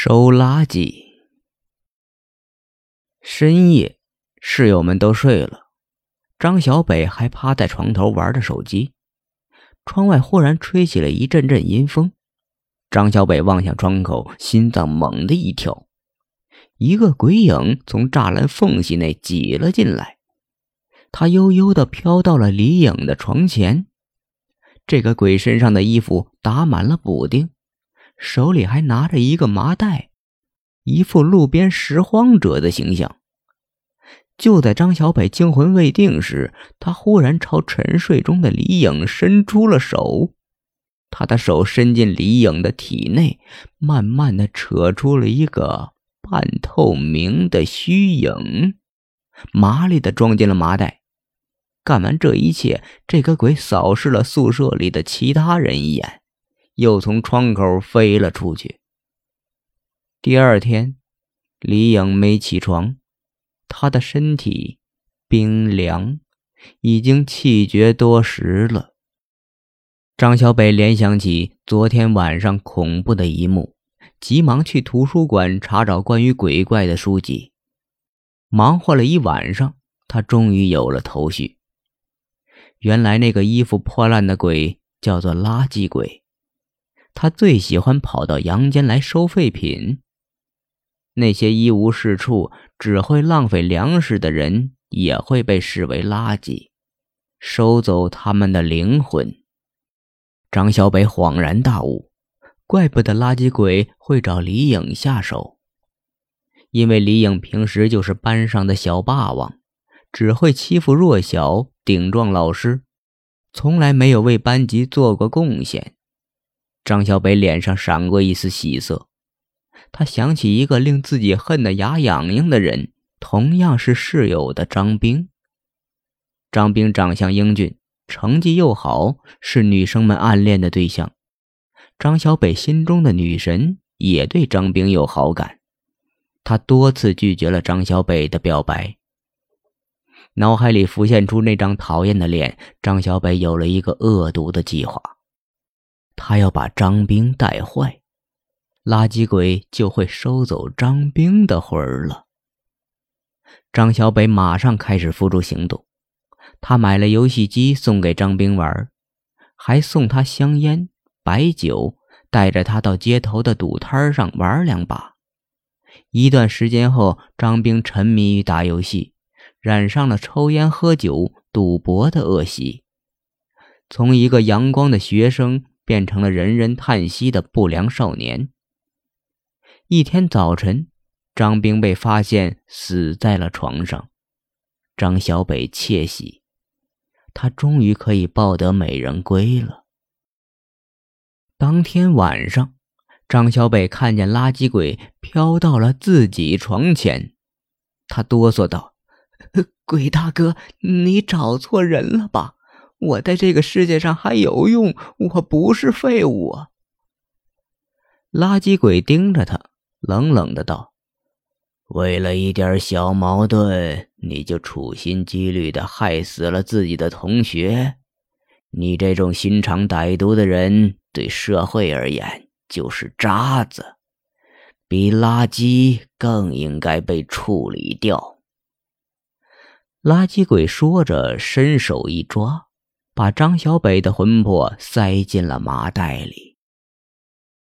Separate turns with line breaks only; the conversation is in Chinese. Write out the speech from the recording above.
收垃圾。深夜，室友们都睡了，张小北还趴在床头玩着手机。窗外忽然吹起了一阵阵阴风，张小北望向窗口，心脏猛地一跳。一个鬼影从栅栏缝隙内挤了进来，他悠悠地飘到了李颖的床前。这个鬼身上的衣服打满了补丁，手里还拿着一个麻袋，一副路边拾荒者的形象。就在张小北惊魂未定时，他忽然朝沉睡中的李颖伸出了手。他的手伸进李颖的体内，慢慢的扯出了一个半透明的虚影，麻利的装进了麻袋。干完这一切，这个鬼扫视了宿舍里的其他人一眼，又从窗口飞了出去。第二天，李颖没起床。她的身体冰凉，已经气绝多时了。张小北联想起昨天晚上恐怖的一幕，急忙去图书馆查找关于鬼怪的书籍。忙活了一晚上，他终于有了头绪。原来那个衣服破烂的鬼叫做垃圾鬼，他最喜欢跑到阳间来收废品。那些一无是处、只会浪费粮食的人，也会被视为垃圾，收走他们的灵魂。张小北恍然大悟，怪不得垃圾鬼会找李颖下手，因为李颖平时就是班上的小霸王，只会欺负弱小、顶撞老师，从来没有为班级做过贡献。张小北脸上闪过一丝喜色。他想起一个令自己恨得牙痒痒的人，同样是室友的张兵。张兵长相英俊，成绩又好，是女生们暗恋的对象。张小北心中的女神也对张兵有好感，他多次拒绝了张小北的表白。脑海里浮现出那张讨厌的脸，张小北有了一个恶毒的计划，他要把张兵带坏。垃圾鬼就会收走张兵的魂儿了。张小北马上开始付诸行动，他买了游戏机送给张兵玩，还送他香烟、白酒，带着他到街头的赌摊上玩两把。一段时间后，张兵沉迷于打游戏，染上了抽烟、喝酒、赌博的恶习，从一个阳光的学生变成了人人叹息的不良少年。一天早晨，张兵被发现死在了床上。张小北窃喜，他终于可以抱得美人归了。当天晚上，张小北看见垃圾鬼飘到了自己床前，他哆嗦道：“ 鬼大哥，你找错人了吧？我在这个世界上还有用，我不是废物啊！”垃圾鬼盯着他。冷冷的道：“为了一点小矛盾，你就处心积虑的害死了自己的同学？你这种心肠歹毒的人，对社会而言就是渣子，比垃圾更应该被处理掉。”垃圾鬼说着，伸手一抓，把张小北的魂魄塞进了麻袋里。